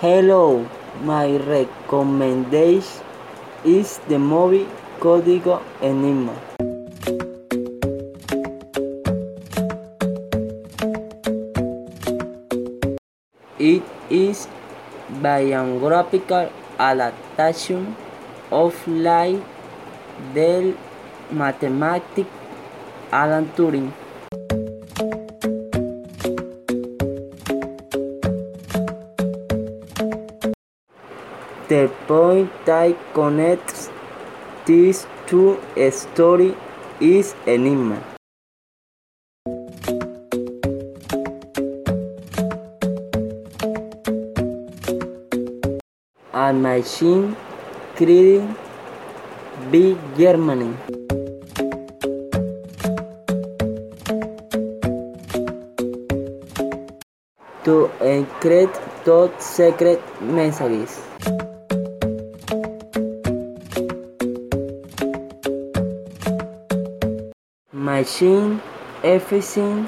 Hello, my recommendation is the movie Código Enigma. It is biographical adaptation of life del mathematic Alan Turing. The point that connects these two stories is Enigma. A machine created by Germany. To encrypt top secret messages. Machine efficiency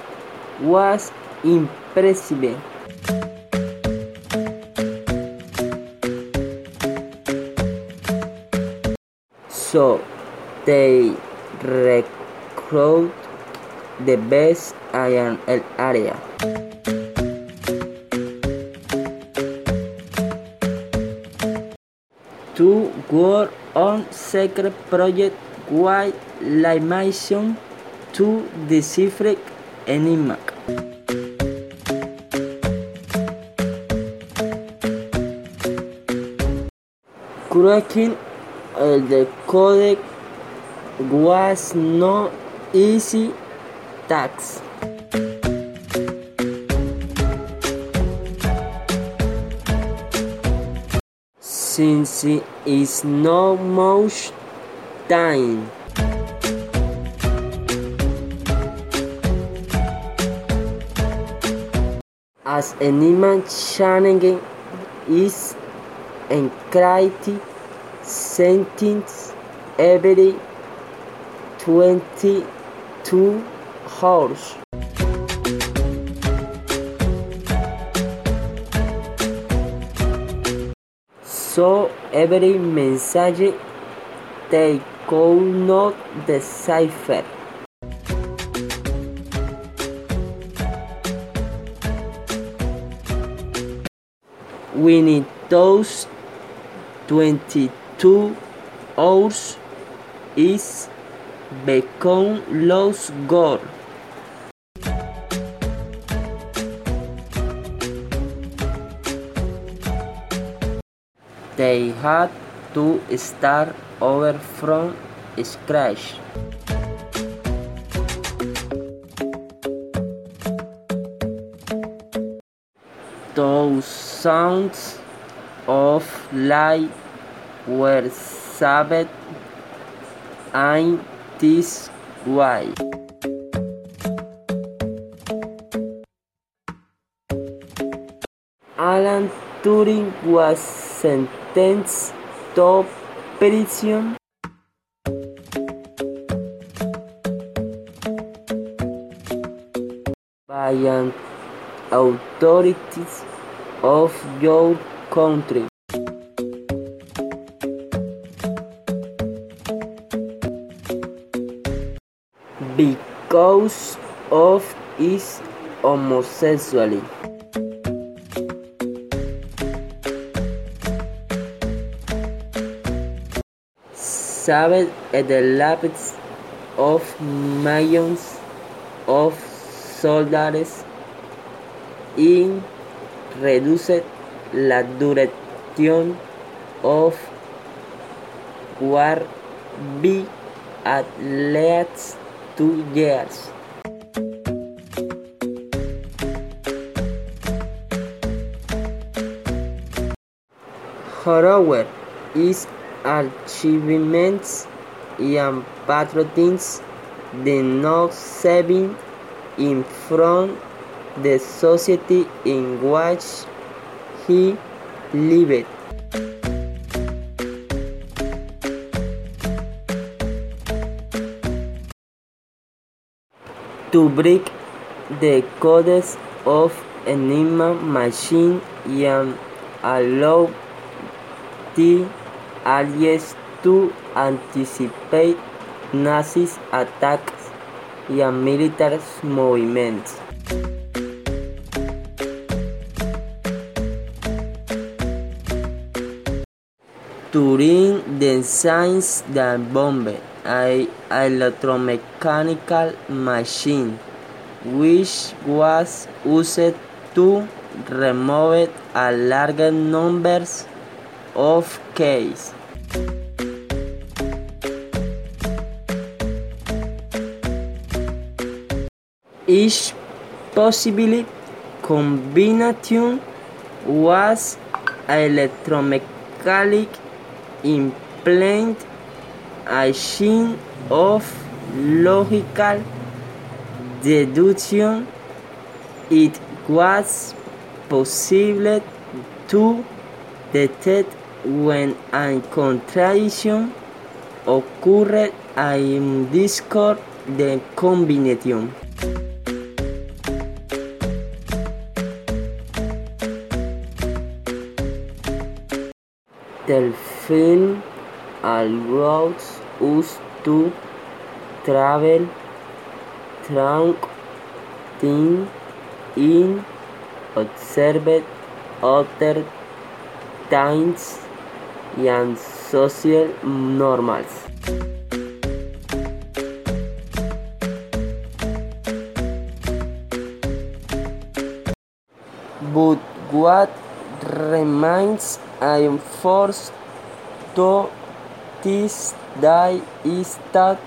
was impressive. So they recruit the best in el area. To work on secret project while la mission to decipher Enigma. Cracking uh, the code was no easy task. Since it is no much time. As Enigma challenge is encrypted sentence every 22 hours. So every message they could not decipher. Winning those 22 hours is become lost goal. They had to start over from scratch. Thousands of lives were saved in this way. Alan Turing was sentenced to prison by authorities of your country. Because of his homosexuality. Saved the lives of millions of soldados y reduced la duración of war by at least two years. However, his achievements and patriotism did not save him from the society in which he lived. To break the codes of Enigma machine and allow the Allies to anticipate Nazi attacks and military movements. Turing designs the bomb, an electromechanical machine, which was used to remove a large number of cases. Each possible combination was electromechanic implied a chain of logical deduction. It was possible to detect when a contradiction occurred and discard the combination. The film allows us to travel through time and observe other times and social norms. But what remains I forced to this day is that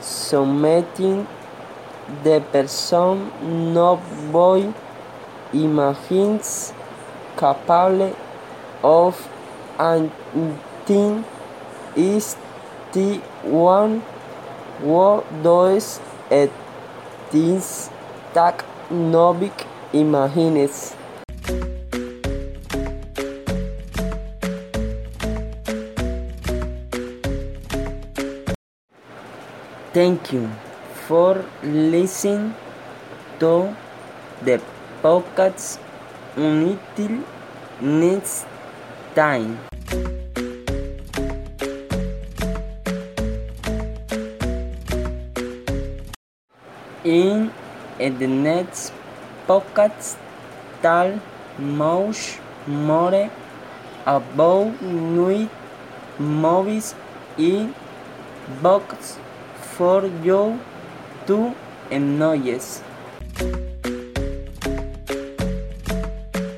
something the person no boy imagines capable of acting is the one who does it things that nobody imagines. Thank you for listening to the podcast until next time. In the next podcast, tell much more about new movies in books for you to enjoy.